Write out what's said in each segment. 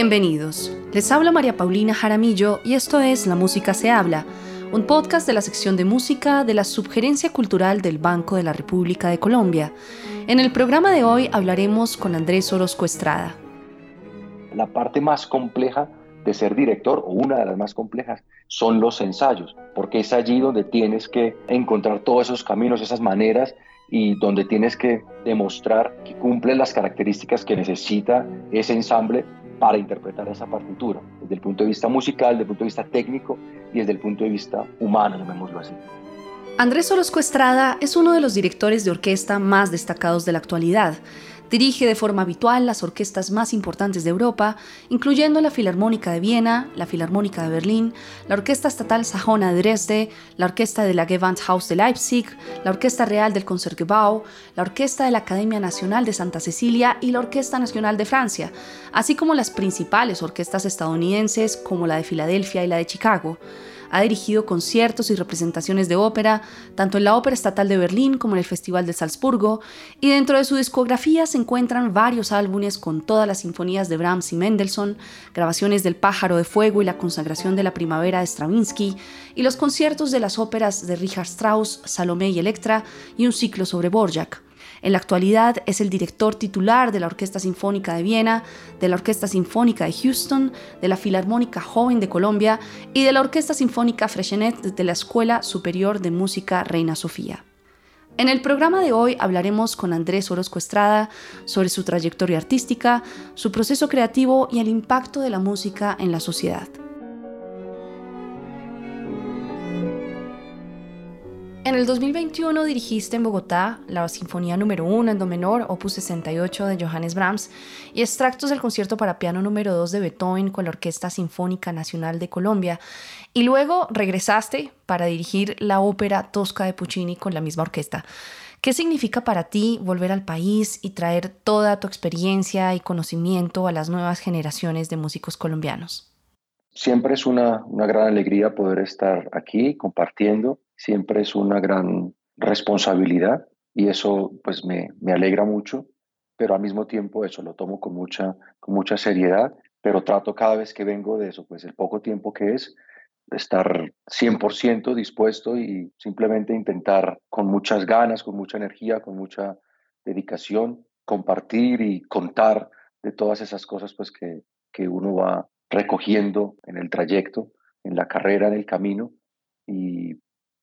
Bienvenidos. Les habla María Paulina Jaramillo y esto es La Música se habla, un podcast de la sección de música de la Subgerencia Cultural del Banco de la República de Colombia. En el programa de hoy hablaremos con Andrés Orozco Estrada. La parte más compleja de ser director, o una de las más complejas, son los ensayos, porque es allí donde tienes que encontrar todos esos caminos, esas maneras y donde tienes que demostrar que cumple las características que necesita ese ensamble para interpretar esa partitura, desde el punto de vista musical, desde el punto de vista técnico y desde el punto de vista humano, llamémoslo así. Andrés Orozco Estrada es uno de los directores de orquesta más destacados de la actualidad. Dirige de forma habitual las orquestas más importantes de Europa, incluyendo la Filarmónica de Viena, la Filarmónica de Berlín, la Orquesta Estatal Sajona de Dresde, la Orquesta de la Gewandhaus de Leipzig, la Orquesta Real del Concertgebouw, la Orquesta de la Academia Nacional de Santa Cecilia y la Orquesta Nacional de Francia, así como las principales orquestas estadounidenses como la de Filadelfia y la de Chicago. Ha dirigido conciertos y representaciones de ópera, tanto en la Ópera Estatal de Berlín como en el Festival de Salzburgo, y dentro de su discografía se encuentran varios álbumes con todas las sinfonías de Brahms y Mendelssohn, grabaciones del Pájaro de Fuego y la consagración de la Primavera de Stravinsky, y los conciertos de las óperas de Richard Strauss, Salomé y Electra, y un ciclo sobre Borjak. En la actualidad es el director titular de la Orquesta Sinfónica de Viena, de la Orquesta Sinfónica de Houston, de la Filarmónica Joven de Colombia y de la Orquesta Sinfónica Freshenet de la Escuela Superior de Música Reina Sofía. En el programa de hoy hablaremos con Andrés Orozco Estrada sobre su trayectoria artística, su proceso creativo y el impacto de la música en la sociedad. En el 2021 dirigiste en Bogotá la Sinfonía número 1 en Do menor, opus 68 de Johannes Brahms, y extractos del concierto para piano número 2 de Beethoven con la Orquesta Sinfónica Nacional de Colombia. Y luego regresaste para dirigir la ópera Tosca de Puccini con la misma orquesta. ¿Qué significa para ti volver al país y traer toda tu experiencia y conocimiento a las nuevas generaciones de músicos colombianos? Siempre es una, una gran alegría poder estar aquí compartiendo siempre es una gran responsabilidad y eso pues me, me alegra mucho, pero al mismo tiempo eso lo tomo con mucha, con mucha seriedad, pero trato cada vez que vengo de eso, pues el poco tiempo que es, estar 100% dispuesto y simplemente intentar con muchas ganas, con mucha energía, con mucha dedicación, compartir y contar de todas esas cosas pues que, que uno va recogiendo en el trayecto, en la carrera, en el camino y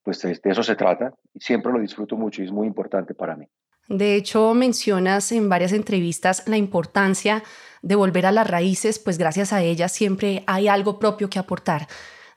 pues de eso se trata y siempre lo disfruto mucho y es muy importante para mí. De hecho, mencionas en varias entrevistas la importancia de volver a las raíces, pues gracias a ellas siempre hay algo propio que aportar.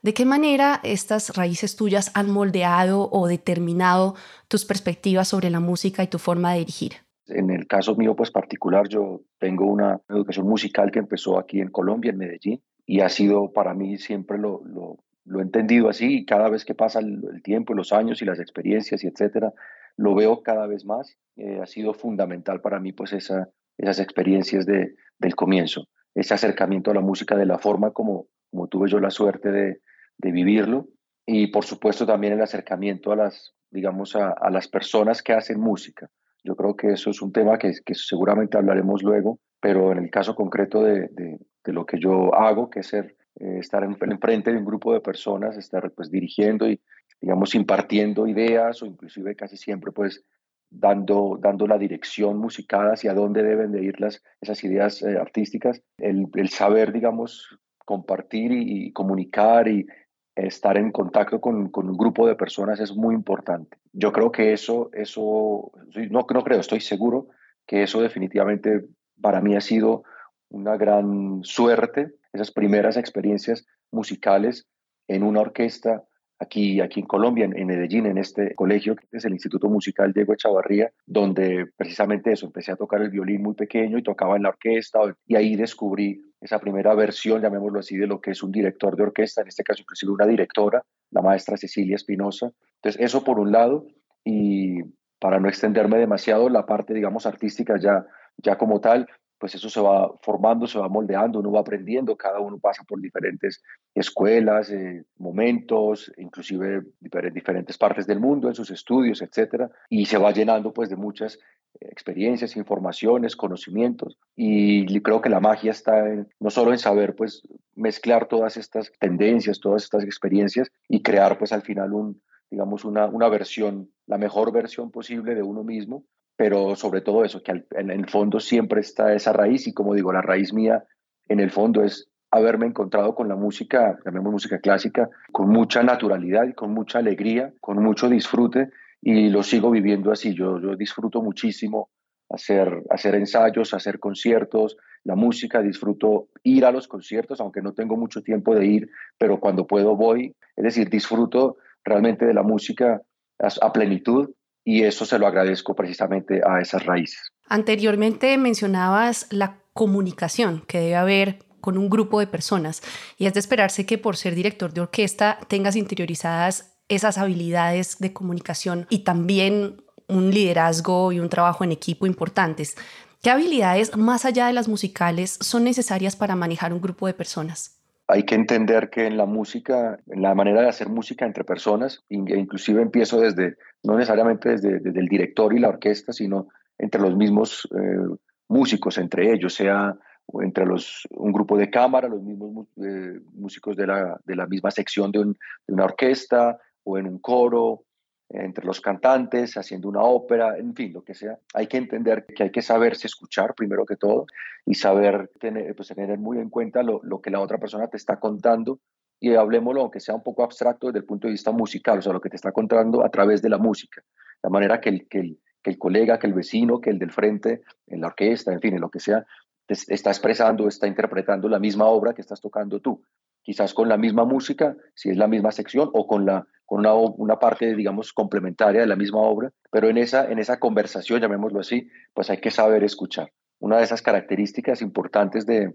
¿De qué manera estas raíces tuyas han moldeado o determinado tus perspectivas sobre la música y tu forma de dirigir? En el caso mío, pues particular, yo tengo una educación musical que empezó aquí en Colombia, en Medellín, y ha sido para mí siempre lo, lo, lo he entendido así y cada vez que pasa el, tiempo, los años y las experiencias y etcétera, lo veo cada vez más. Eh, ha sido fundamental para mí pues esa, esas experiencias de, del comienzo, ese acercamiento a la música de la forma como, tuve yo la suerte de, vivirlo y por supuesto también el acercamiento a las, digamos, a, las personas que hacen música. Yo creo que eso es un tema que, que seguramente hablaremos luego, pero en el caso concreto de, de, de lo que yo hago, que es ser eh, estar enfrente de un grupo de personas, estar pues dirigiendo y, digamos, impartiendo ideas o inclusive casi siempre pues dando, dando la dirección musical hacia dónde deben de ir las, esas ideas eh, artísticas, el, el, saber, digamos, compartir y, comunicar y estar en contacto con, con, un grupo de personas es muy importante. Yo creo que eso, eso no, no creo, estoy seguro que eso definitivamente para mí ha sido una gran suerte esas primeras experiencias musicales en una orquesta aquí, aquí en Colombia, en, Medellín, en este colegio que es el Instituto Musical Diego Echavarría, donde precisamente eso, empecé a tocar el violín muy pequeño y tocaba en la orquesta y ahí descubrí esa primera versión, llamémoslo así, de lo que es un director de orquesta, en este caso inclusive una directora, la maestra Cecilia Espinosa. Entonces, eso por un lado, y para no extenderme demasiado, la parte, digamos, artística ya, ya como tal, pues eso se va formando, se va moldeando, uno va aprendiendo, cada uno pasa por diferentes escuelas, eh, momentos, inclusive diferentes partes del mundo en sus estudios, etcétera, y se va llenando pues de muchas experiencias, informaciones, conocimientos, y creo que la magia está no solo en saber pues mezclar todas estas tendencias, todas estas experiencias y crear pues al final un, digamos, una, una versión, la mejor versión posible de uno mismo, pero sobre todo eso, que en el fondo siempre está esa raíz y como digo, la raíz mía en el fondo es haberme encontrado con la música, llamemos música clásica, con mucha naturalidad y con mucha alegría, con mucho disfrute y lo sigo viviendo así. Yo, yo disfruto muchísimo hacer, hacer ensayos, hacer conciertos, la música, disfruto ir a los conciertos, aunque no tengo mucho tiempo de ir, pero cuando puedo voy, es decir, disfruto realmente de la música a plenitud y eso se lo agradezco precisamente a esas raíces. Anteriormente mencionabas la comunicación que debe haber con un grupo de personas y es de esperarse que por ser director de orquesta tengas interiorizadas esas habilidades de comunicación y también un liderazgo y un trabajo en equipo importantes. ¿Qué habilidades más allá de las musicales son necesarias para manejar un grupo de personas? Hay que entender que en la música, en la manera de hacer música entre personas, e inclusive empiezo desde, no necesariamente desde, el director y la orquesta, sino entre los mismos eh, músicos, entre ellos, sea entre los, un grupo de cámara, los mismos eh, músicos de la, de la, misma sección de una orquesta o en un coro, entre los cantantes, haciendo una ópera, en fin, lo que sea. Hay que entender que hay que saberse escuchar primero que todo y saber tener, pues, tener muy en cuenta lo, lo, que la otra persona te está contando. Y hablemoslo, aunque sea un poco abstracto desde el punto de vista musical, o sea, lo que te está contando a través de la música, la manera que el, que el, que el colega, que el vecino, que el del frente, en la orquesta, en fin, en lo que sea, está expresando, está interpretando la misma obra que estás tocando tú quizás con la misma música, si es la misma sección, o con, la, con una, una, parte, digamos, complementaria de la misma obra, pero en esa, en esa conversación, llamémoslo así, pues hay que saber escuchar. Una de esas características importantes de,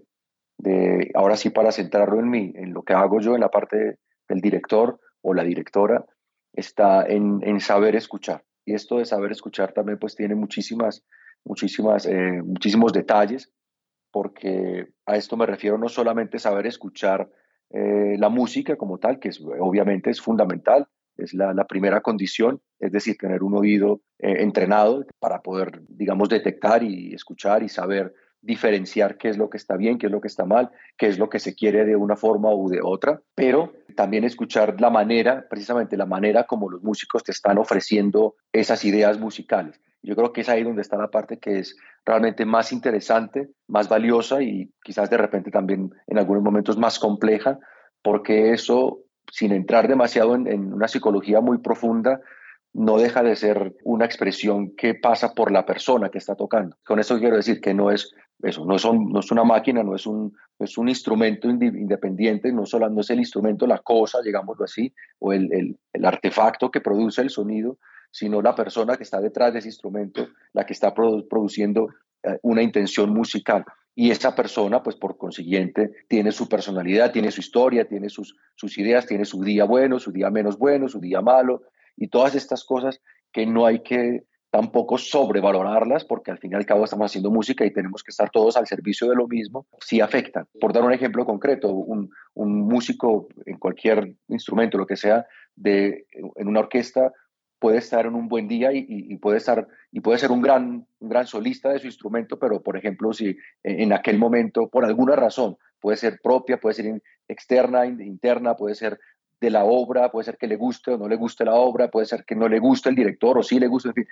de ahora sí para centrarlo en mí, en lo que hago yo en la parte del director o la directora, está en, en saber escuchar. Y esto de saber escuchar también pues tiene muchísimas, muchísimas, eh, muchísimos detalles, porque a esto me refiero no solamente saber escuchar eh, la música como tal, que es, obviamente es fundamental, es la, primera condición, es decir, tener un oído eh, entrenado para poder, digamos, detectar y escuchar y saber diferenciar qué es lo que está bien, qué es lo que está mal, qué es lo que se quiere de una forma u de otra, pero también escuchar la manera, precisamente la manera como los músicos te están ofreciendo esas ideas musicales. Yo creo que es ahí donde está la parte que es realmente más interesante, más valiosa y quizás de repente también en algunos momentos más compleja, porque eso, sin entrar demasiado en, una psicología muy profunda, no deja de ser una expresión que pasa por la persona que está tocando. Con eso quiero decir que no es eso, no, son, no es una máquina, no es un, es un instrumento independiente, no, solo, no es el instrumento, la cosa, digámoslo así, o el, el, el artefacto que produce el sonido, sino la persona que está detrás de ese instrumento, la que está produciendo eh, una intención musical. Y esa persona, pues por consiguiente, tiene su personalidad, tiene su historia, tiene sus, ideas, tiene su día bueno, su día menos bueno, su día malo, y todas estas cosas que no hay que tampoco sobrevalorarlas, porque al fin y al cabo estamos haciendo música y tenemos que estar todos al servicio de lo mismo, sí afectan. Por dar un ejemplo concreto, un, un músico en cualquier instrumento, lo que sea, de, en una orquesta, puede estar en un buen día y, puede estar y puede ser un gran un gran solista de su instrumento pero por ejemplo si en aquel momento por alguna razón puede ser propia puede ser externa interna puede ser de la obra puede ser que le guste o no le guste la obra puede ser que no le guste el director o sí le guste en fin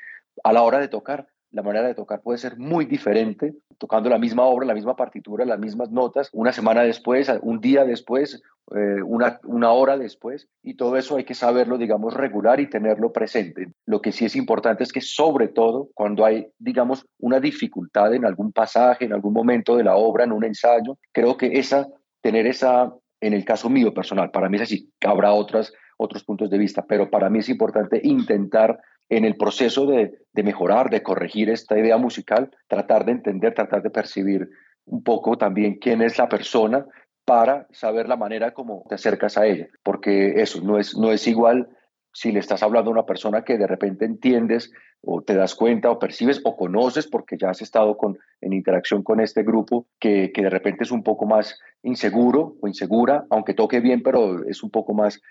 a la hora de tocar la manera de tocar puede ser muy diferente, tocando la misma obra, la misma partitura, las mismas notas, una semana después, un día después, eh, una, una hora después, y todo eso hay que saberlo, digamos, regular y tenerlo presente. Lo que sí es importante es que sobre todo cuando hay, digamos, una dificultad en algún pasaje, en algún momento de la obra, en un ensayo, creo que esa, tener esa, en el caso mío personal, para mí es así, habrá otras, otros puntos de vista, pero para mí es importante intentar en el proceso de, mejorar, de corregir esta idea musical, tratar de entender, tratar de percibir un poco también quién es la persona para saber la manera como te acercas a ella, porque eso no es, no es igual si le estás hablando a una persona que de repente entiendes o te das cuenta o percibes o conoces porque ya has estado con, en interacción con este grupo que, que de repente es un poco más inseguro o insegura, aunque toque bien, pero es un poco más,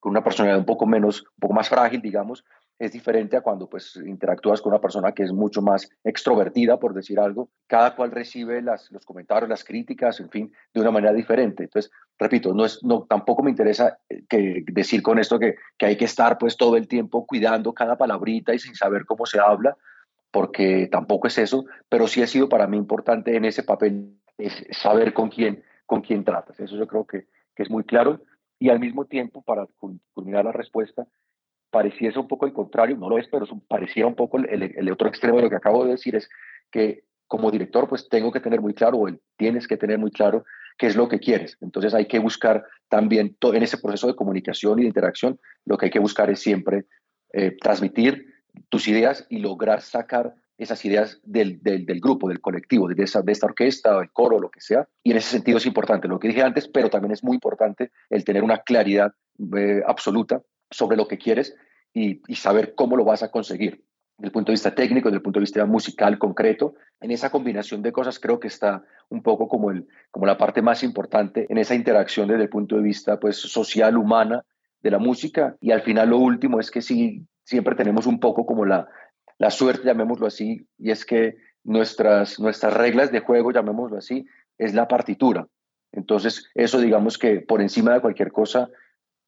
con una personalidad un poco menos, un poco más frágil, digamos, es diferente a cuando pues interactúas con una persona que es mucho más extrovertida, por decir algo. Cada cual recibe las, los comentarios, las críticas, en fin, de una manera diferente. Entonces, repito, no es, no, tampoco me interesa eh, que decir con esto que, que hay que estar pues todo el tiempo cuidando cada palabrita y sin saber cómo se habla, porque tampoco es eso, pero sí ha sido para mí importante en ese papel es saber con quién, con quién tratas. Eso yo creo que, que es muy claro. Y al mismo tiempo, para culminar la respuesta, pareciese un poco el contrario, no lo es, pero parecía un poco el, otro extremo de lo que acabo de decir, es que como director pues tengo que tener muy claro, o tienes que tener muy claro qué es lo que quieres. Entonces hay que buscar también en ese proceso de comunicación y de interacción, lo que hay que buscar es siempre eh, transmitir tus ideas y lograr sacar esas ideas del, del, grupo, del colectivo, de, esa, de esta orquesta, el coro, lo que sea. Y en ese sentido es importante lo que dije antes, pero también es muy importante el tener una claridad eh, absoluta sobre lo que quieres y, saber cómo lo vas a conseguir. Desde el punto de vista técnico, desde el punto de vista musical concreto, en esa combinación de cosas creo que está un poco como, el, como la parte más importante en esa interacción desde el punto de vista pues, social, humana de la música. Y al final lo último es que sí, siempre tenemos un poco como la, la suerte, llamémoslo así, y es que nuestras, nuestras reglas de juego, llamémoslo así, es la partitura. Entonces, eso digamos que por encima de cualquier cosa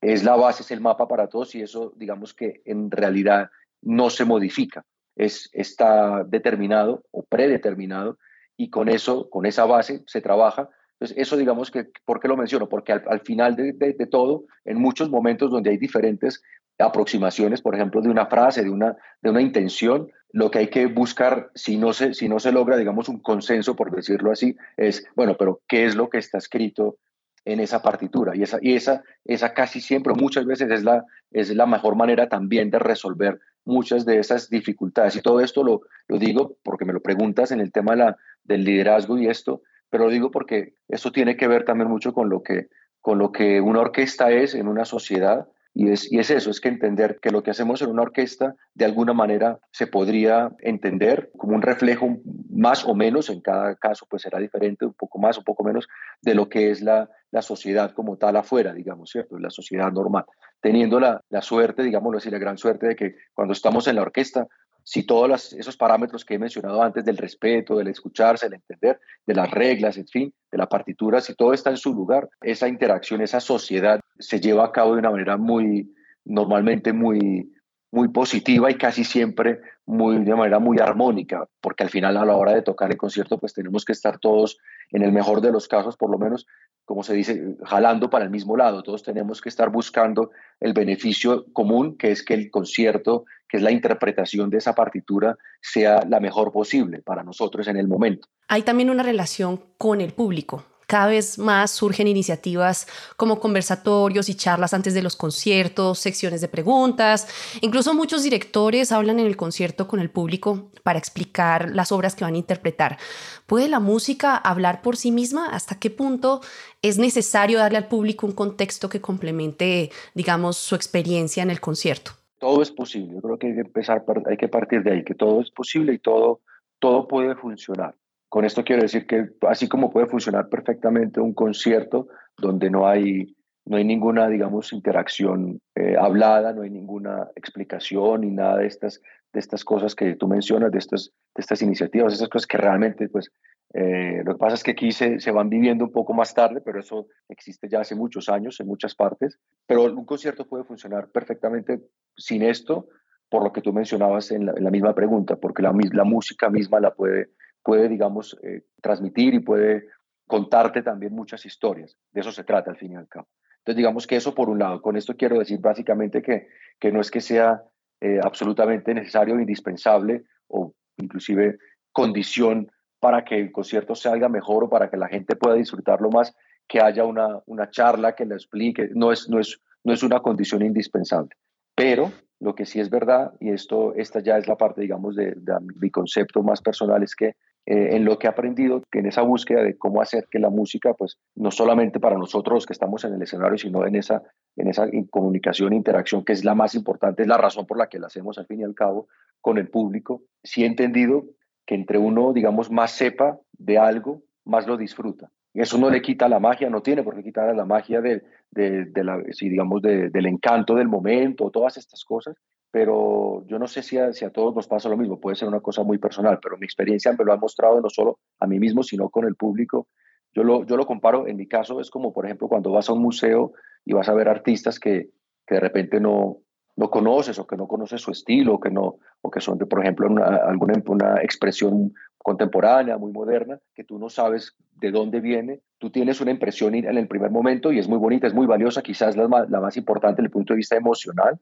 es la base, es el mapa para todos y eso digamos que en realidad no se modifica, es, está determinado o predeterminado y con eso, con esa base se trabaja. Entonces eso digamos que, ¿por qué lo menciono? Porque al, final de, de, todo, en muchos momentos donde hay diferentes aproximaciones, por ejemplo, de una frase, de una, de una intención, lo que hay que buscar, si no, se, si no se logra, digamos, un consenso, por decirlo así, es, bueno, pero ¿qué es lo que está escrito en esa partitura. Y esa, y esa, esa casi siempre, muchas veces es la, es la mejor manera también de resolver muchas de esas dificultades. Y todo esto lo, lo digo porque me lo preguntas en el tema la, del liderazgo y esto, pero lo digo porque esto tiene que ver también mucho con lo que, con lo que una orquesta es en una sociedad y es, y es eso, es que entender que lo que hacemos en una orquesta de alguna manera se podría entender como un reflejo más o menos, en cada caso pues será diferente, un poco más, un poco menos, de lo que es la, la sociedad como tal afuera, digamos, ¿cierto? La sociedad normal. Teniendo la, la suerte, digámoslo así, la gran suerte de que cuando estamos en la orquesta si todos esos parámetros que he mencionado antes del respeto, del escucharse, del entender, de las reglas, en fin, de la partitura, si todo está en su lugar, esa interacción, esa sociedad se lleva a cabo de una manera muy, normalmente muy, muy positiva y casi siempre muy, de manera muy armónica, porque al final a la hora de tocar el concierto pues tenemos que estar todos, en el mejor de los casos por lo menos, como se dice, jalando para el mismo lado. Todos tenemos que estar buscando el beneficio común, que es que el concierto, que es la interpretación de esa partitura, sea la mejor posible para nosotros en el momento. Hay también una relación con el público. Cada vez más surgen iniciativas como conversatorios y charlas antes de los conciertos, secciones de preguntas. Incluso muchos directores hablan en el concierto con el público para explicar las obras que van a interpretar. ¿Puede la música hablar por sí misma? ¿Hasta qué punto es necesario darle al público un contexto que complemente, digamos, su experiencia en el concierto? Todo es posible. Yo creo que hay que empezar, hay que partir de ahí, que todo es posible y todo, todo puede funcionar. Con esto quiero decir que así como puede funcionar perfectamente un concierto donde no hay, no hay ninguna, digamos, interacción eh, hablada, no hay ninguna explicación ni nada de estas, de estas cosas que tú mencionas, de estas, de estas iniciativas, estas cosas que realmente, pues, eh, lo que pasa es que aquí se, se, van viviendo un poco más tarde, pero eso existe ya hace muchos años en muchas partes. Pero un concierto puede funcionar perfectamente sin esto, por lo que tú mencionabas en la, misma pregunta, porque la, la música misma la puede puede, digamos, eh, transmitir y puede contarte también muchas historias. De eso se trata al fin y al cabo. Entonces, digamos que eso por un lado. Con esto quiero decir básicamente que, que no es que sea eh, absolutamente necesario, indispensable o inclusive condición para que el concierto salga mejor o para que la gente pueda disfrutarlo más, que haya una, una charla que le explique. No es, no, es, no es una condición indispensable. Pero lo que sí es verdad, y esto, esta ya es la parte, digamos, de, mi concepto más personal, es que eh, en lo que he aprendido, que en esa búsqueda de cómo hacer que la música, pues no solamente para nosotros que estamos en el escenario, sino en esa en esa comunicación e interacción que es la más importante, es la razón por la que la hacemos al fin y al cabo con el público, sí he entendido que entre uno, digamos, más sepa de algo, más lo disfruta. Y eso no le quita la magia, no tiene por qué quitar la magia de, de, la, si digamos, del encanto del momento, todas estas cosas, pero yo no sé si a, si a, todos nos pasa lo mismo, puede ser una cosa muy personal, pero mi experiencia me lo ha mostrado no solo a mí mismo, sino con el público. Yo lo, yo lo comparo, en mi caso es como, por ejemplo, cuando vas a un museo y vas a ver artistas que, que de repente no, no conoces o que no conoces su estilo, o que, no, o que son, por ejemplo, una, alguna una expresión contemporánea, muy moderna, que tú no sabes de dónde viene. Tú tienes una impresión en el primer momento y es muy bonita, es muy valiosa, quizás la, la más importante desde el punto de vista emocional,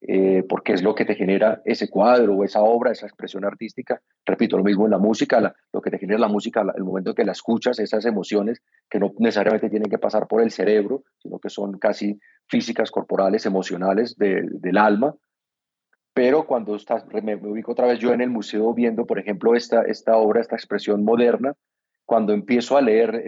eh, porque es lo que te genera ese cuadro o esa obra, esa expresión artística. Repito, lo mismo en la música, lo que te genera la música, el momento que la escuchas, esas emociones que no necesariamente tienen que pasar por el cerebro, sino que son casi físicas, corporales, emocionales del alma. Pero cuando estás, me, ubico otra vez yo en el museo viendo, por ejemplo, esta, esta obra, esta expresión moderna, cuando empiezo a leer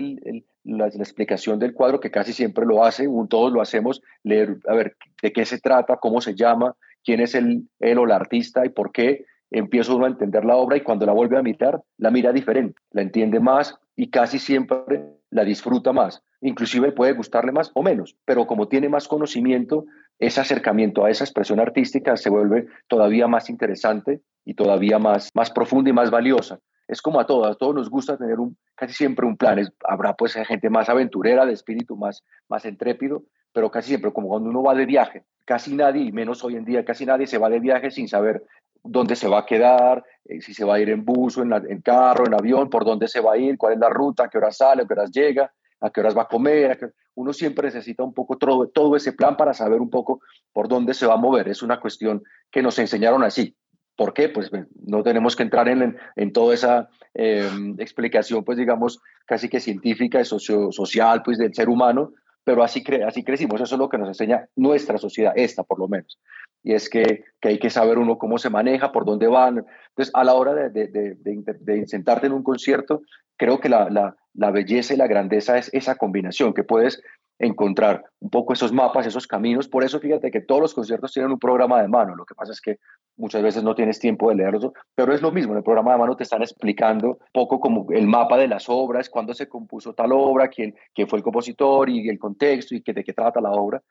la, explicación del cuadro, que casi siempre lo hace, todos lo hacemos, leer, a ver, de qué se trata, cómo se llama, quién es el, él o la artista y por qué, empiezo uno a entender la obra y cuando la vuelve a mirar, la mira diferente, la entiende más y casi siempre la disfruta más. Inclusive puede gustarle más o menos, pero como tiene más conocimiento, ese acercamiento a esa expresión artística se vuelve todavía más interesante y todavía más, más profunda y más valiosa es como a todos, a todos nos gusta tener casi siempre un plan. habrá pues gente más aventurera, de espíritu más, más intrépido, pero casi siempre, como cuando uno va de viaje, casi nadie, menos hoy en día, casi nadie se va de viaje sin saber dónde se va a quedar, eh, si se va a ir en bus o en, en, carro, en avión, por dónde se va a ir, cuál es la ruta, a qué horas sale, a qué horas llega, a qué horas va a comer. Uno siempre necesita un poco todo ese plan para saber un poco por dónde se va a mover. Es una cuestión que nos enseñaron así. ¿Por qué? Pues no tenemos que entrar en, en toda esa em, explicación, pues digamos, casi que científica, socio, social, pues del ser humano, pero así, cre así crecimos. Eso es lo que nos enseña nuestra sociedad, esta por lo menos. Y es que, hay que saber uno cómo se maneja, por dónde van. Entonces, a la hora de, de, de, sentarte en un concierto, creo que la, la, la belleza y la grandeza es esa combinación, que puedes encontrar un poco esos mapas, esos caminos. Por eso fíjate que todos los conciertos tienen un programa de mano. Lo que pasa es que muchas veces no tienes tiempo de leerlo, pero es lo mismo. En el programa de mano te están explicando poco como el mapa de las obras, cuándo se compuso tal obra, quién, quién fue el compositor y el contexto y de qué trata la obra.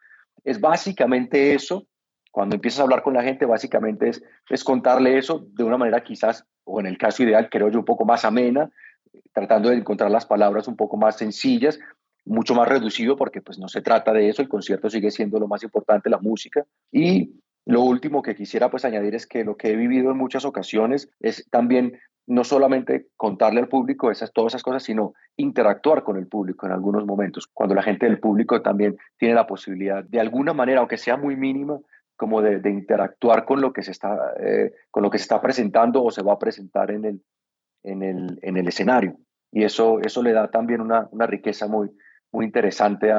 Es básicamente eso. Cuando empiezas a hablar con la gente, básicamente es, es contarle eso de una manera quizás, o en el caso ideal, creo yo, un poco más amena, tratando de encontrar las palabras un poco más sencillas, mucho más reducido porque pues no se trata de eso, el concierto sigue siendo lo más importante, la música. Y lo último que quisiera pues añadir es que lo que he vivido en muchas ocasiones es también no solamente contarle al público esas, todas esas cosas, sino interactuar con el público en algunos momentos, cuando la gente del público también tiene la posibilidad de alguna manera, aunque sea muy mínima, como de, interactuar con lo, que se está, eh, con lo que se está presentando o se va a presentar en el, en el, en el escenario. Y eso, eso le da también una, una riqueza muy, muy interesante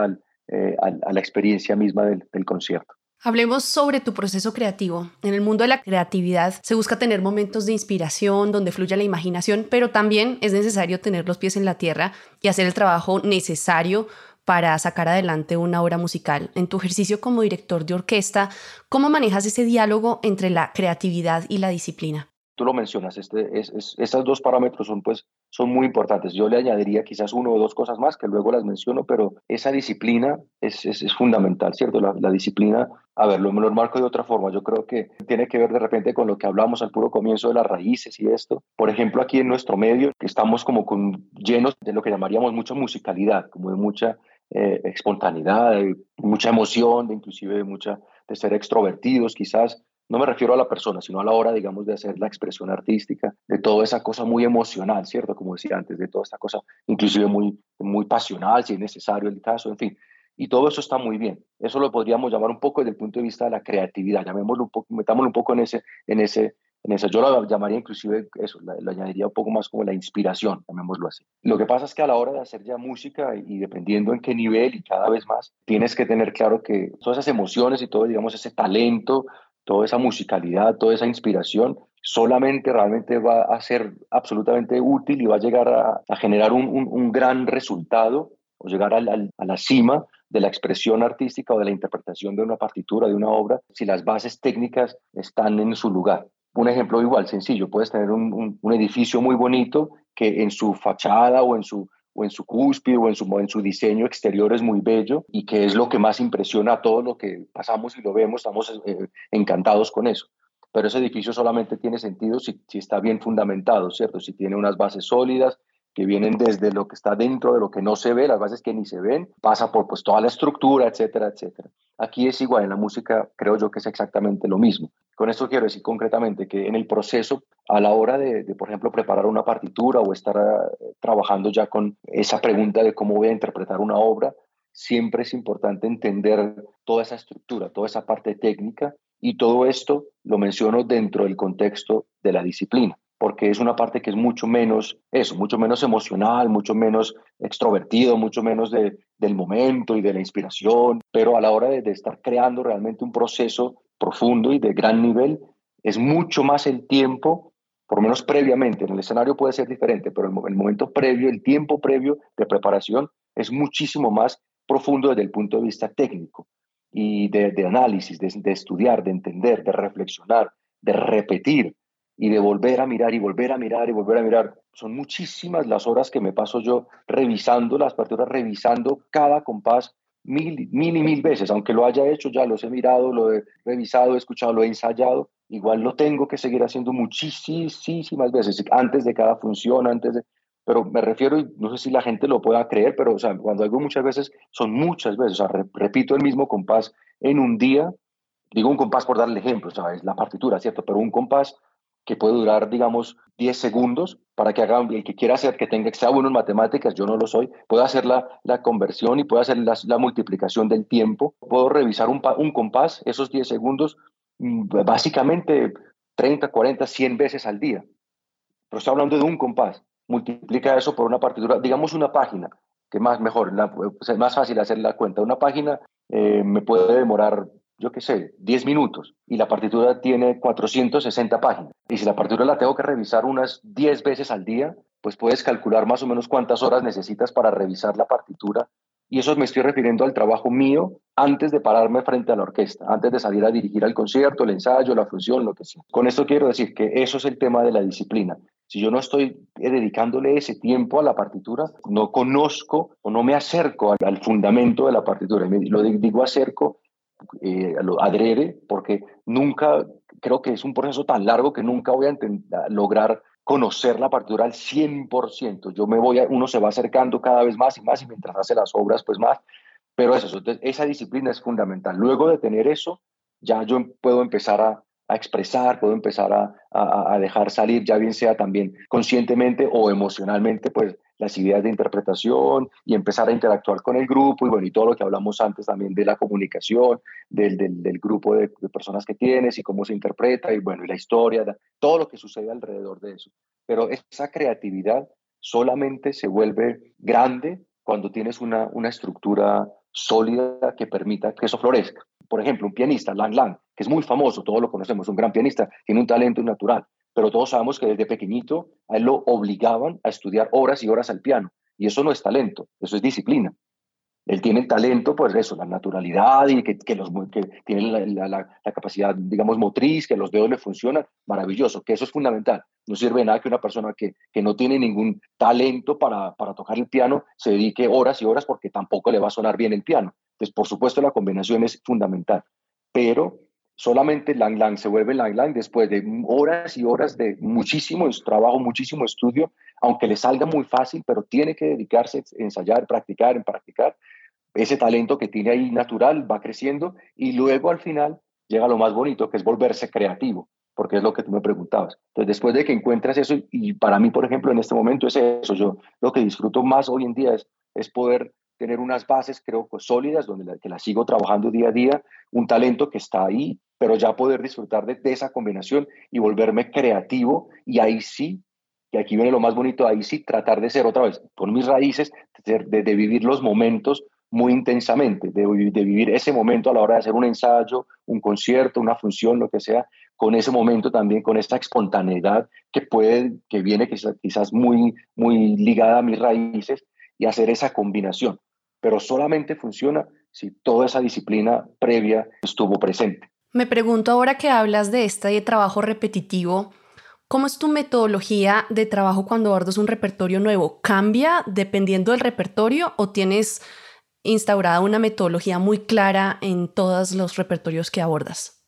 eh, a la experiencia misma del, del concierto. Hablemos sobre tu proceso creativo. En el mundo de la creatividad se busca tener momentos de inspiración donde fluya la imaginación, pero también es necesario tener los pies en la tierra y hacer el trabajo necesario para sacar adelante una obra musical. En tu ejercicio como director de orquesta, ¿cómo manejas ese diálogo entre la creatividad y la disciplina? Tú lo mencionas, este, es, estos dos parámetros son, pues, son muy importantes. Yo le añadiría quizás uno o dos cosas más que luego las menciono, pero esa disciplina es, es, fundamental, ¿cierto? La, disciplina, a ver, lo, lo marco de otra forma. Yo creo que tiene que ver de repente con lo que hablamos al puro comienzo de las raíces y esto. Por ejemplo, aquí en nuestro medio, que estamos como con, llenos de lo que llamaríamos mucha musicalidad, como de mucha eh, espontaneidad, de mucha emoción, de inclusive de mucha de ser extrovertidos quizás no me refiero a la persona, sino a la hora, digamos, de hacer la expresión artística, de toda esa cosa muy emocional, ¿cierto? Como decía antes, de toda esta cosa, inclusive muy, muy pasional, si es necesario el caso, en fin. Y todo eso está muy bien. Eso lo podríamos llamar un poco desde el punto de vista de la creatividad. Llamémoslo un poco, metámoslo un poco en ese, en ese, en eso. Yo lo llamaría inclusive eso, lo añadiría un poco más como la inspiración, llamémoslo así. Lo que pasa es que a la hora de hacer ya música y dependiendo en qué nivel y cada vez más, tienes que tener claro que todas esas emociones y todo, digamos, ese talento toda esa musicalidad, toda esa inspiración, solamente realmente va a ser absolutamente útil y va a llegar a, generar un, gran resultado o llegar a la cima de la expresión artística o de la interpretación de una partitura, de una obra, si las bases técnicas están en su lugar. Un ejemplo igual, sencillo, puedes tener un, edificio muy bonito que en su fachada o en su, o en su cúspide o en su, en su diseño exterior es muy bello y que es lo que más impresiona a todo lo que pasamos y lo vemos, estamos eh, encantados con eso. Pero ese edificio solamente tiene sentido si, si está bien fundamentado, ¿cierto? Si tiene unas bases sólidas, que vienen desde lo que está dentro de lo que no se ve, las bases que ni se ven, pasa por pues toda la estructura, etcétera, etcétera. Aquí es igual, en la música creo yo que es exactamente lo mismo. Con esto quiero decir concretamente que en el proceso, a la hora de, por ejemplo, preparar una partitura o estar eh, trabajando ya con esa pregunta de cómo voy a interpretar una obra, siempre es importante entender toda esa estructura, toda esa parte técnica y todo esto lo menciono dentro del contexto de la disciplina porque es una parte que es mucho menos eso, mucho menos emocional, mucho menos extrovertido, mucho menos de, del momento y de la inspiración, pero a la hora de, estar creando realmente un proceso profundo y de gran nivel, es mucho más el tiempo, por lo menos previamente, en el escenario puede ser diferente, pero el, el momento previo, el tiempo previo de preparación es muchísimo más profundo desde el punto de vista técnico y de, de análisis, de, de estudiar, de entender, de reflexionar, de repetir, y de volver a mirar y volver a mirar y volver a mirar. Son muchísimas las horas que me paso yo revisando las partituras, revisando cada compás mil, mil y mil veces, aunque lo haya hecho ya, los he mirado, lo he revisado, he escuchado, lo he ensayado, igual lo tengo que seguir haciendo muchísimas veces, antes de cada función, antes de... Pero me refiero, y no sé si la gente lo pueda creer, pero sea, cuando hago muchas veces, son muchas veces, o sea, repito el mismo compás en un día, digo un compás por darle ejemplo, o es la partitura, ¿cierto? Pero un compás que puede durar, digamos, 10 segundos para que haga, el que quiera hacer, que tenga, que sea bueno en matemáticas, yo no lo soy, puedo hacer la, la conversión y puedo hacer la, la, multiplicación del tiempo, puedo revisar un, un compás, esos 10 segundos, mm, básicamente 30, 40, 100 veces al día. Pero estoy hablando de un compás. Multiplica eso por una partitura, digamos una página, que más mejor, la, es más fácil hacer la cuenta. Una página eh, me puede demorar yo qué sé, 10 minutos y la partitura tiene 460 páginas. Y si la partitura la tengo que revisar unas 10 veces al día, pues puedes calcular más o menos cuántas horas necesitas para revisar la partitura. Y eso me estoy refiriendo al trabajo mío antes de pararme frente a la orquesta, antes de salir a dirigir el concierto, el ensayo, la función, lo que sea. Con esto quiero decir que eso es el tema de la disciplina. Si yo no estoy dedicándole ese tiempo a la partitura, no conozco o no me acerco al, al fundamento de la partitura. Y lo digo acerco eh, lo adrede, porque nunca, creo que es un proceso tan largo que nunca voy a, lograr conocer la partitura al 100%. Yo me voy, a, uno se va acercando cada vez más y más y mientras hace las obras, pues más. Pero eso, esa disciplina es fundamental. Luego de tener eso, ya yo puedo empezar a, a expresar, puedo empezar a, a, a, dejar salir, ya bien sea también conscientemente o emocionalmente, pues las ideas de interpretación y empezar a interactuar con el grupo y bueno, y todo lo que hablamos antes también de la comunicación, del, del, grupo de, de, personas que tienes y cómo se interpreta y bueno, y la historia, todo lo que sucede alrededor de eso. Pero esa creatividad solamente se vuelve grande cuando tienes una, una estructura sólida que permita que eso florezca. Por ejemplo, un pianista, Lang Lang, que es muy famoso, todos lo conocemos, un gran pianista, tiene un talento natural, pero todos sabemos que desde pequeñito a él lo obligaban a estudiar horas y horas al piano. Y eso no es talento, eso es disciplina. Él tiene talento, pues eso, la naturalidad y que, que, los, que tiene la, la, la, capacidad, digamos, motriz, que los dedos le funcionan, maravilloso, que eso es fundamental. No sirve de nada que una persona que, que no tiene ningún talento para, para tocar el piano se dedique horas y horas porque tampoco le va a sonar bien el piano. Entonces, por supuesto, la combinación es fundamental. Pero solamente Lang Lang se vuelve Lang Lang después de horas y horas de muchísimo trabajo, muchísimo estudio, aunque le salga muy fácil, pero tiene que dedicarse a ensayar, practicar, en practicar. Ese talento que tiene ahí natural va creciendo y luego al final llega lo más bonito, que es volverse creativo, porque es lo que tú me preguntabas. Entonces, después de que encuentras eso, y para mí, por ejemplo, en este momento es eso, yo lo que disfruto más hoy en día es, poder tener unas bases, creo, sólidas, donde que la sigo trabajando día a día, un talento que está ahí, pero ya poder disfrutar de, esa combinación y volverme creativo y ahí sí, y aquí viene lo más bonito, ahí sí tratar de ser otra vez, con mis raíces, de, vivir los momentos muy intensamente, de, de, vivir ese momento a la hora de hacer un ensayo, un concierto, una función, lo que sea, con ese momento también, con esta espontaneidad que puede, que viene quizás, quizás muy, muy ligada a mis raíces y hacer esa combinación pero solamente funciona si toda esa disciplina previa estuvo presente. Me pregunto ahora que hablas de este trabajo repetitivo, ¿cómo es tu metodología de trabajo cuando abordas un repertorio nuevo? ¿Cambia dependiendo del repertorio o tienes instaurada una metodología muy clara en todos los repertorios que abordas?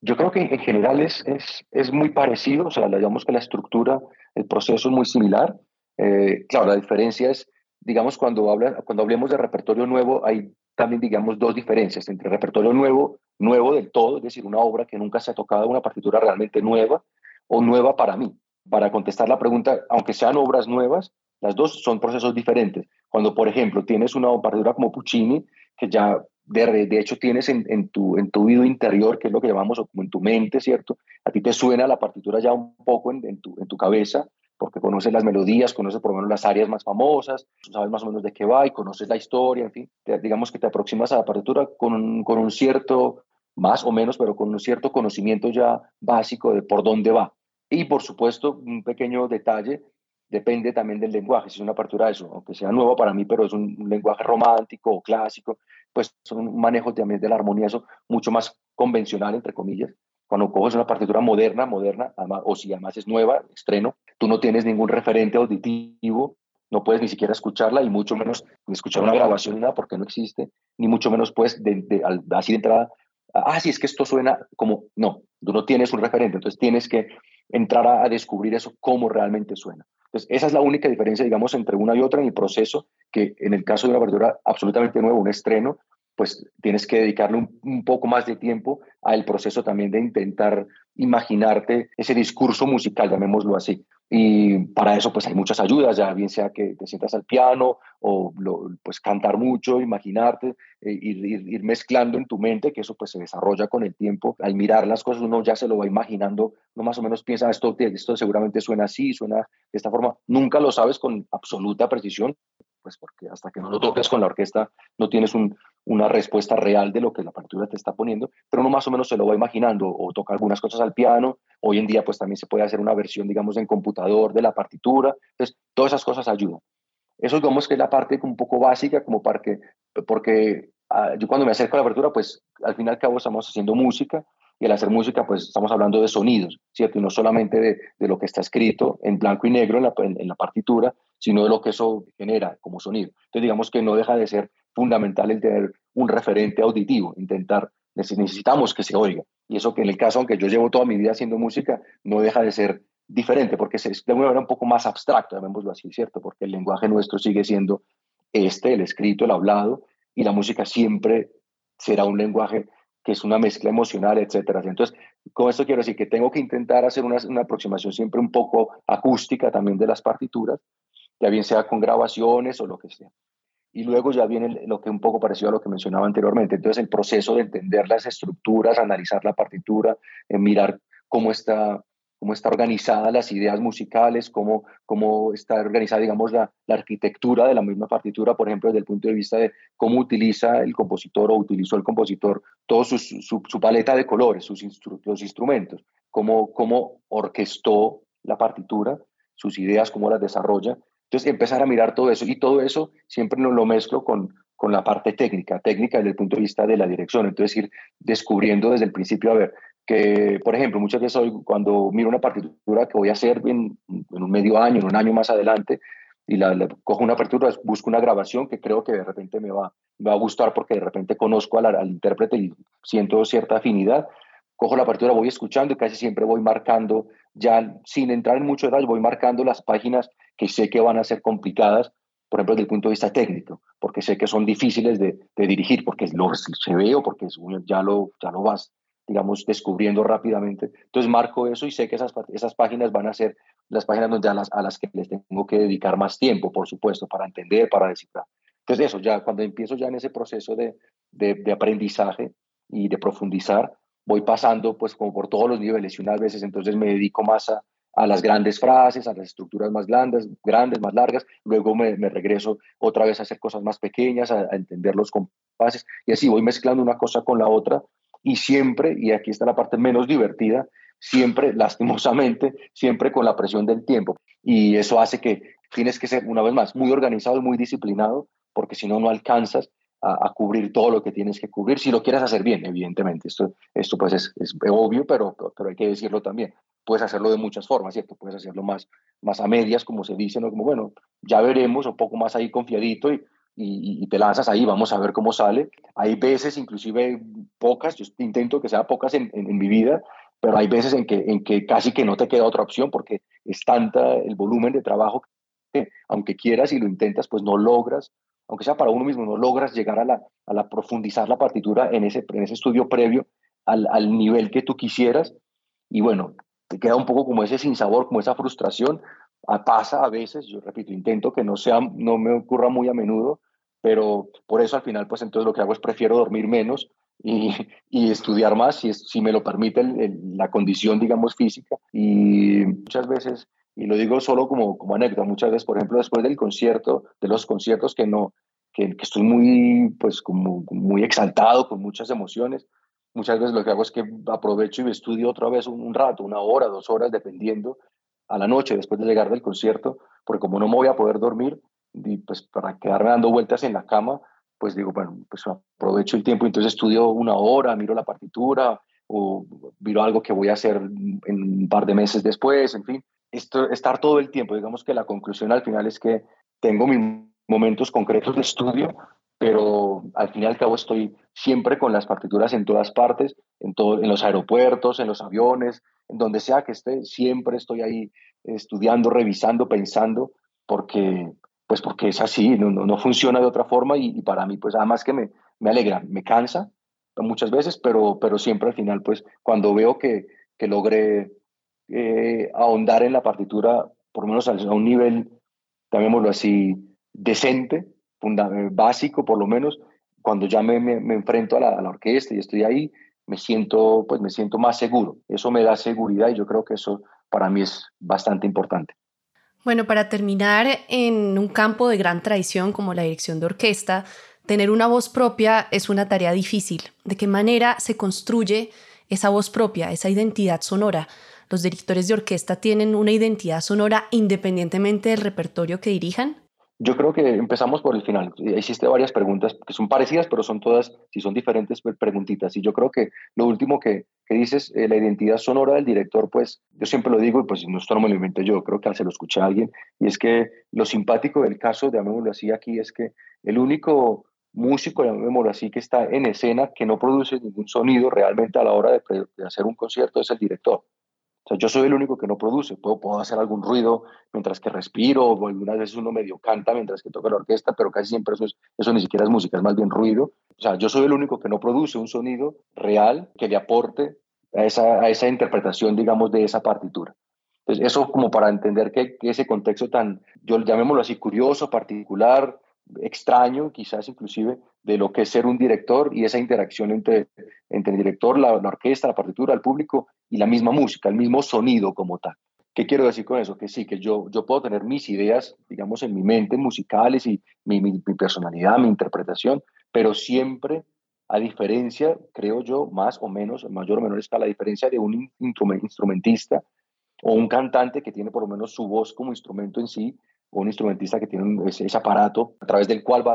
Yo creo que en general es, es, es muy parecido, o sea, digamos que la estructura, el proceso es muy similar. Eh, claro, la diferencia es, digamos, cuando, habla, cuando hablemos de repertorio nuevo, hay también, digamos, dos diferencias entre repertorio nuevo, nuevo del todo, es decir, una obra que nunca se ha tocado, una partitura realmente nueva, o nueva para mí. Para contestar la pregunta, aunque sean obras nuevas, las dos son procesos diferentes. Cuando, por ejemplo, tienes una partitura como Puccini, que ya de, hecho tienes en, tu, en tu oído interior, que es lo que llamamos, como en tu mente, ¿cierto? A ti te suena la partitura ya un poco en, tu, en tu cabeza, porque conoces las melodías, conoces por lo menos las áreas más famosas, sabes más o menos de qué va y conoces la historia, en fin, digamos que te aproximas a la partitura con con un cierto, más o menos, pero con un cierto conocimiento ya básico de por dónde va. Y por supuesto, un pequeño detalle depende también del lenguaje, si es una partitura eso, aunque sea nuevo para mí, pero es un, lenguaje romántico o clásico, pues son un manejo también de la armonía, eso mucho más convencional, entre comillas. Cuando coges una partitura moderna, moderna, o si además es nueva, estreno, tú no tienes ningún referente auditivo, no puedes ni siquiera escucharla y mucho menos escuchar una grabación, nada, porque no existe, ni mucho menos puedes, de, así de entrada, ah, sí, es que esto suena como, no, tú no tienes un referente, entonces tienes que entrar a descubrir eso, cómo realmente suena. Entonces, esa es la única diferencia, digamos, entre una y otra en el proceso, que en el caso de una apertura absolutamente nueva, un estreno, pues tienes que dedicarle un, poco más de tiempo al proceso también de intentar imaginarte ese discurso musical, llamémoslo así. Y para eso pues hay muchas ayudas, ya bien sea que te sientas al piano o pues cantar mucho, imaginarte, eh, ir, ir, mezclando en tu mente, que eso pues se desarrolla con el tiempo. Al mirar las cosas uno ya se lo va imaginando, uno más o menos piensa, esto, esto seguramente suena así, suena de esta forma. Nunca lo sabes con absoluta precisión, pues porque hasta que no lo toques con la orquesta no tienes una respuesta real de lo que la partitura te está poniendo, pero uno más o menos se lo va imaginando o toca algunas cosas al piano. Hoy en día pues también se puede hacer una versión, digamos, en computador de la partitura. Entonces, todas esas cosas ayudan. Eso digamos que es la parte un poco básica, como para que, porque ah, yo cuando me acerco a la partitura, pues al final cabo estamos haciendo música y al hacer música, pues estamos hablando de sonidos, ¿cierto? Y no solamente de, lo que está escrito en blanco y negro en la, partitura, sino de lo que eso genera como sonido. Entonces, digamos que no deja de ser fundamental el tener un referente auditivo, intentar, necesitamos que se oiga. Y eso que en el caso, aunque yo llevo toda mi vida haciendo música, no deja de ser diferente, porque es de alguna manera un poco más abstracto, llamémoslo así, ¿cierto? Porque el lenguaje nuestro sigue siendo este, el escrito, el hablado, y la música siempre será un lenguaje que es una mezcla emocional, etcétera. Entonces, con esto quiero decir que tengo que intentar hacer una, aproximación siempre un poco acústica también de las partituras, ya bien sea con grabaciones o lo que sea. Y luego ya viene lo que un poco parecido a lo que mencionaba anteriormente. Entonces el proceso de entender las estructuras, analizar la partitura, eh, mirar cómo está, cómo está organizada las ideas musicales, cómo, cómo está organizada, digamos, la, la, arquitectura de la misma partitura, por ejemplo, desde el punto de vista de cómo utiliza el compositor o utilizó el compositor toda su, su, paleta de colores, sus los instrumentos, cómo, cómo orquestó la partitura, sus ideas, cómo las desarrolla entonces, empezar a mirar todo eso y todo eso siempre lo mezclo con, con la parte técnica, técnica desde el punto de vista de la dirección. Entonces, ir descubriendo desde el principio, a ver, que, por ejemplo, muchas veces cuando miro una partitura que voy a hacer en, un medio año, en un año más adelante, y la, cojo una partitura, busco una grabación que creo que de repente me va, va a gustar porque de repente conozco al, intérprete y siento cierta afinidad, cojo la partitura, voy escuchando y casi siempre voy marcando, ya sin entrar en mucho detalle, voy marcando las páginas que sé que van a ser complicadas, por ejemplo, desde el punto de vista técnico, porque sé que son difíciles de, dirigir, porque lo, se ve o porque ya lo, ya lo vas, digamos, descubriendo rápidamente. Entonces marco eso y sé que esas, esas páginas van a ser las páginas donde a, las, a las que les tengo que dedicar más tiempo, por supuesto, para entender, para descifrar. Entonces eso, ya cuando empiezo ya en ese proceso de, de, aprendizaje y de profundizar, voy pasando pues como por todos los niveles y unas veces entonces me dedico más a, a las grandes frases, a las estructuras más grandes, grandes más largas, luego me, regreso otra vez a hacer cosas más pequeñas, a, entender los compases, y así voy mezclando una cosa con la otra, y siempre, y aquí está la parte menos divertida, siempre, lastimosamente, siempre con la presión del tiempo. Y eso hace que tienes que ser, una vez más, muy organizado y muy disciplinado, porque si no, no alcanzas a, cubrir todo lo que tienes que cubrir, si lo quieres hacer bien, evidentemente. Esto, esto pues es, es obvio, pero, pero hay que decirlo también. Puedes hacerlo de muchas formas, ¿cierto? Puedes hacerlo más, más a medias, como se dice, ¿no? Como, bueno, ya veremos, un poco más ahí confiadito y, y, te lanzas ahí, vamos a ver cómo sale. Hay veces, inclusive pocas, yo intento que sea pocas en, mi vida, pero hay veces en que, en que casi que no te queda otra opción porque es tanta el volumen de trabajo que aunque quieras y lo intentas, pues no logras aunque sea para uno mismo, no logras llegar a la, a profundizar la partitura en ese, en ese estudio previo al, al nivel que tú quisieras. Y bueno, te queda un poco como ese sinsabor, como esa frustración. Pasa a veces, yo repito, intento que no, sea, no me ocurra muy a menudo, pero por eso al final, pues entonces lo que hago es prefiero dormir menos y, y estudiar más, si, si me lo permite la condición, digamos, física. Y muchas veces y lo digo solo como, como anécdota, muchas veces, por ejemplo, después del concierto, de los conciertos que no, que, que, estoy muy, pues, como muy exaltado, con muchas emociones, muchas veces lo que hago es que aprovecho y estudio otra vez un, rato, una hora, dos horas, dependiendo, a la noche, después de llegar del concierto, porque como no me voy a poder dormir, pues para quedarme dando vueltas en la cama, pues digo, bueno, pues aprovecho el tiempo, entonces estudio una hora, miro la partitura, o miro algo que voy a hacer en un par de meses después, en fin estar todo el tiempo. Digamos que la conclusión al final es que tengo mis momentos concretos de estudio, pero al fin y al cabo estoy siempre con las partituras en todas partes, en, todo, en los aeropuertos, en los aviones, en donde sea que esté, siempre estoy ahí estudiando, revisando, pensando, porque, pues porque es así, no, no, funciona de otra forma y, para mí, pues además que me, me alegra, me cansa muchas veces, pero, pero siempre al final, pues cuando veo que, que logré eh, ahondar en la partitura, por lo menos a un nivel, llamémoslo así, decente, eh, básico por lo menos, cuando ya me, enfrento a la, a la, orquesta y estoy ahí, me siento, pues me siento más seguro. Eso me da seguridad y yo creo que eso para mí es bastante importante. Bueno, para terminar, en un campo de gran tradición como la dirección de orquesta, tener una voz propia es una tarea difícil. ¿De qué manera se construye esa voz propia, esa identidad sonora? ¿Los directores de orquesta tienen una identidad sonora independientemente del repertorio que dirijan? Yo creo que empezamos por el final. Hiciste varias preguntas que son parecidas, pero son todas, si son diferentes, pues, preguntitas. Y yo creo que lo último que, que dices, eh, la identidad sonora del director, pues yo siempre lo digo, y pues no, esto no me lo inventé yo, creo que se lo escuché a alguien, y es que lo simpático del caso, de llamémoslo así aquí, es que el único músico, llamémoslo así, que está en escena, que no produce ningún sonido realmente a la hora de, de hacer un concierto, es el director. O sea, yo soy el único que no produce. Puedo, hacer algún ruido mientras que respiro, o algunas veces uno medio canta mientras que toca la orquesta, pero casi siempre eso, es, eso ni siquiera es música, es más bien ruido. O sea, yo soy el único que no produce un sonido real que le aporte a esa, a esa interpretación, digamos, de esa partitura. Entonces, eso como para entender que, que ese contexto tan, yo llamémoslo así, curioso, particular, extraño, quizás inclusive, de lo que es ser un director y esa interacción entre, entre el director, la, la, orquesta, la partitura, el público y la misma música, el mismo sonido como tal. ¿Qué quiero decir con eso? Que sí, que yo, yo puedo tener mis ideas, digamos, en mi mente musicales y mi, mi, personalidad, mi interpretación, pero siempre, a diferencia, creo yo, más o menos, en mayor o menor escala, a diferencia de un instrumentista o un cantante que tiene por lo menos su voz como instrumento en sí, o un instrumentista que tiene ese, aparato a través del cual va,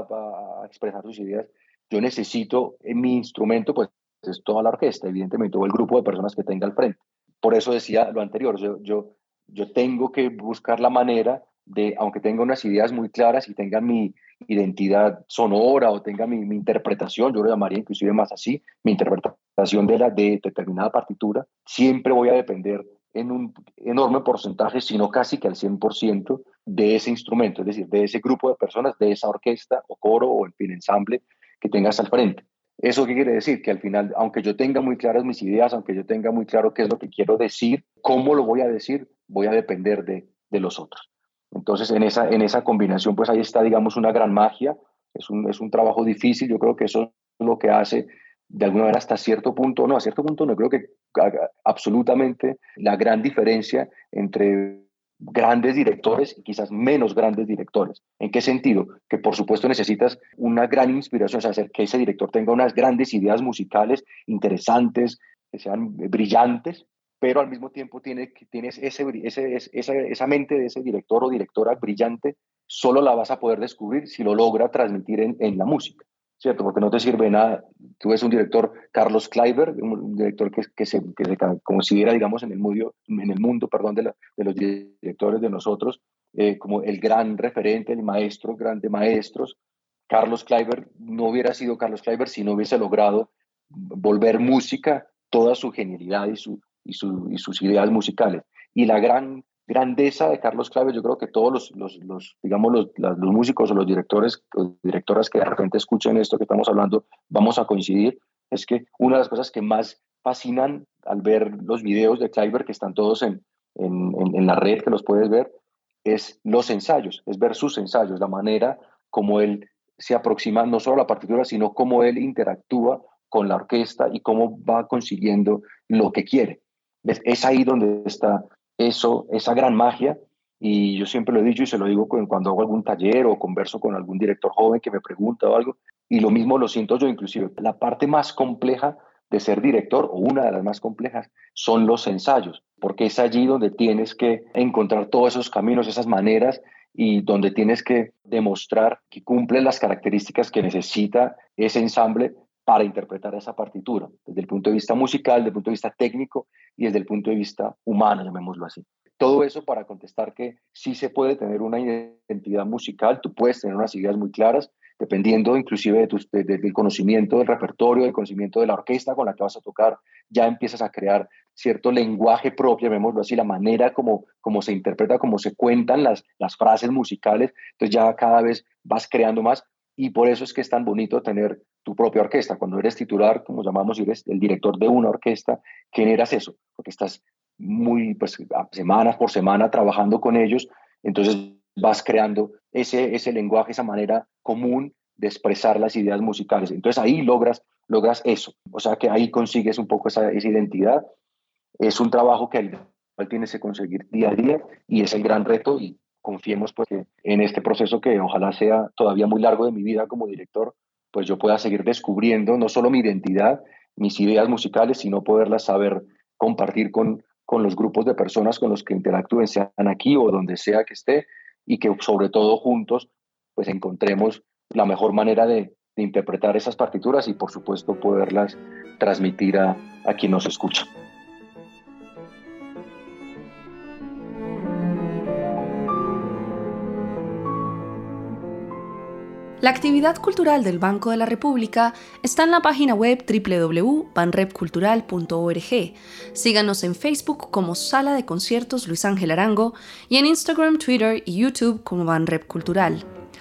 a expresar sus ideas, yo necesito en mi instrumento, pues es toda la orquesta, evidentemente, o el grupo de personas que tenga al frente. Por eso decía lo anterior, yo, yo, yo tengo que buscar la manera de, aunque tenga unas ideas muy claras y tenga mi identidad sonora o tenga mi, mi interpretación, yo lo llamaría inclusive más así, mi interpretación de la de determinada partitura, siempre voy a depender en un enorme porcentaje, sino casi que al 100% de ese instrumento, es decir, de ese grupo de personas, de esa orquesta o coro o en fin, ensamble que tengas al frente. ¿Eso qué quiere decir? Que al final, aunque yo tenga muy claras mis ideas, aunque yo tenga muy claro qué es lo que quiero decir, cómo lo voy a decir, voy a depender de, de los otros. Entonces, en esa, en esa combinación, pues ahí está, digamos, una gran magia. Es un, es un trabajo difícil. Yo creo que eso es lo que hace de alguna manera hasta cierto punto, no, a cierto punto no creo que absolutamente la gran diferencia entre grandes directores y quizás menos grandes directores. ¿En qué sentido? Que por supuesto necesitas una gran inspiración, o sea, hacer que ese director tenga unas grandes ideas musicales interesantes, que sean brillantes, pero al mismo tiempo tiene, tienes ese, ese, esa, esa mente de ese director o directora brillante, solo la vas a poder descubrir si lo logra transmitir en, en la música. ¿Cierto? Porque no te sirve nada. Tú ves un director, Carlos Kleiber, un director que, que, se, que considera, digamos, en el mundo, en el mundo perdón, de, de los directores de nosotros, eh, como el gran referente, el maestro, grande maestros. Carlos Kleiber no hubiera sido Carlos Kleiber si no hubiese logrado volver música toda su genialidad y, su, y, su, y sus ideas musicales. Y la gran grandeza de Carlos Claves, yo creo que todos los, digamos, los, los, músicos o los directores o directoras que de repente escuchen esto que estamos hablando, vamos a coincidir, es que una de las cosas que más fascinan al ver los videos de Kleiber, que están todos en, en, en, la red, que los puedes ver, es los ensayos, es ver sus ensayos, la manera como él se aproxima no solo a la partitura, sino cómo él interactúa con la orquesta y cómo va consiguiendo lo que quiere. Es ahí donde está eso, esa gran magia. Y yo siempre lo he dicho y se lo digo cuando hago algún taller o converso con algún director joven que me pregunta o algo. Y lo mismo lo siento yo inclusive. La parte más compleja de ser director, o una de las más complejas, son los ensayos, porque es allí donde tienes que encontrar todos esos caminos, esas maneras y donde tienes que demostrar que cumple las características que necesita ese ensamble para interpretar esa partitura, desde el punto de vista musical, desde el punto de vista técnico y desde el punto de vista humano, llamémoslo así. Todo eso para contestar que sí se puede tener una identidad musical, tú puedes tener unas ideas muy claras, dependiendo inclusive de tu, del conocimiento del repertorio, del conocimiento de la orquesta con la que vas a tocar, ya empiezas a crear cierto lenguaje propio, llamémoslo así, la manera como, como se interpreta, como se cuentan las, las frases musicales, entonces ya cada vez vas creando más y por eso es que es tan bonito tener tu propia orquesta. Cuando eres titular, como llamamos, eres el director de una orquesta, generas eso, porque estás muy, pues, semanas por semana trabajando con ellos, entonces vas creando ese, ese lenguaje, esa manera común de expresar las ideas musicales. Entonces ahí logras, logras eso, o sea que ahí consigues un poco esa, esa identidad. Es un trabajo que al tienes que conseguir día a día y es el gran reto y confiemos pues en este proceso que ojalá sea todavía muy largo de mi vida como director, pues yo pueda seguir descubriendo no solo mi identidad, mis ideas musicales, sino poderlas saber compartir con, con los grupos de personas con los que interactúen, sean aquí o donde sea que esté, y que sobre todo juntos pues encontremos la mejor manera de, interpretar esas partituras y por supuesto poderlas transmitir a, a quien nos escucha. La actividad cultural del Banco de la República está en la página web www.banrepcultural.org. Síganos en Facebook como Sala de Conciertos Luis Ángel Arango y en Instagram, Twitter y YouTube como Banrep Cultural.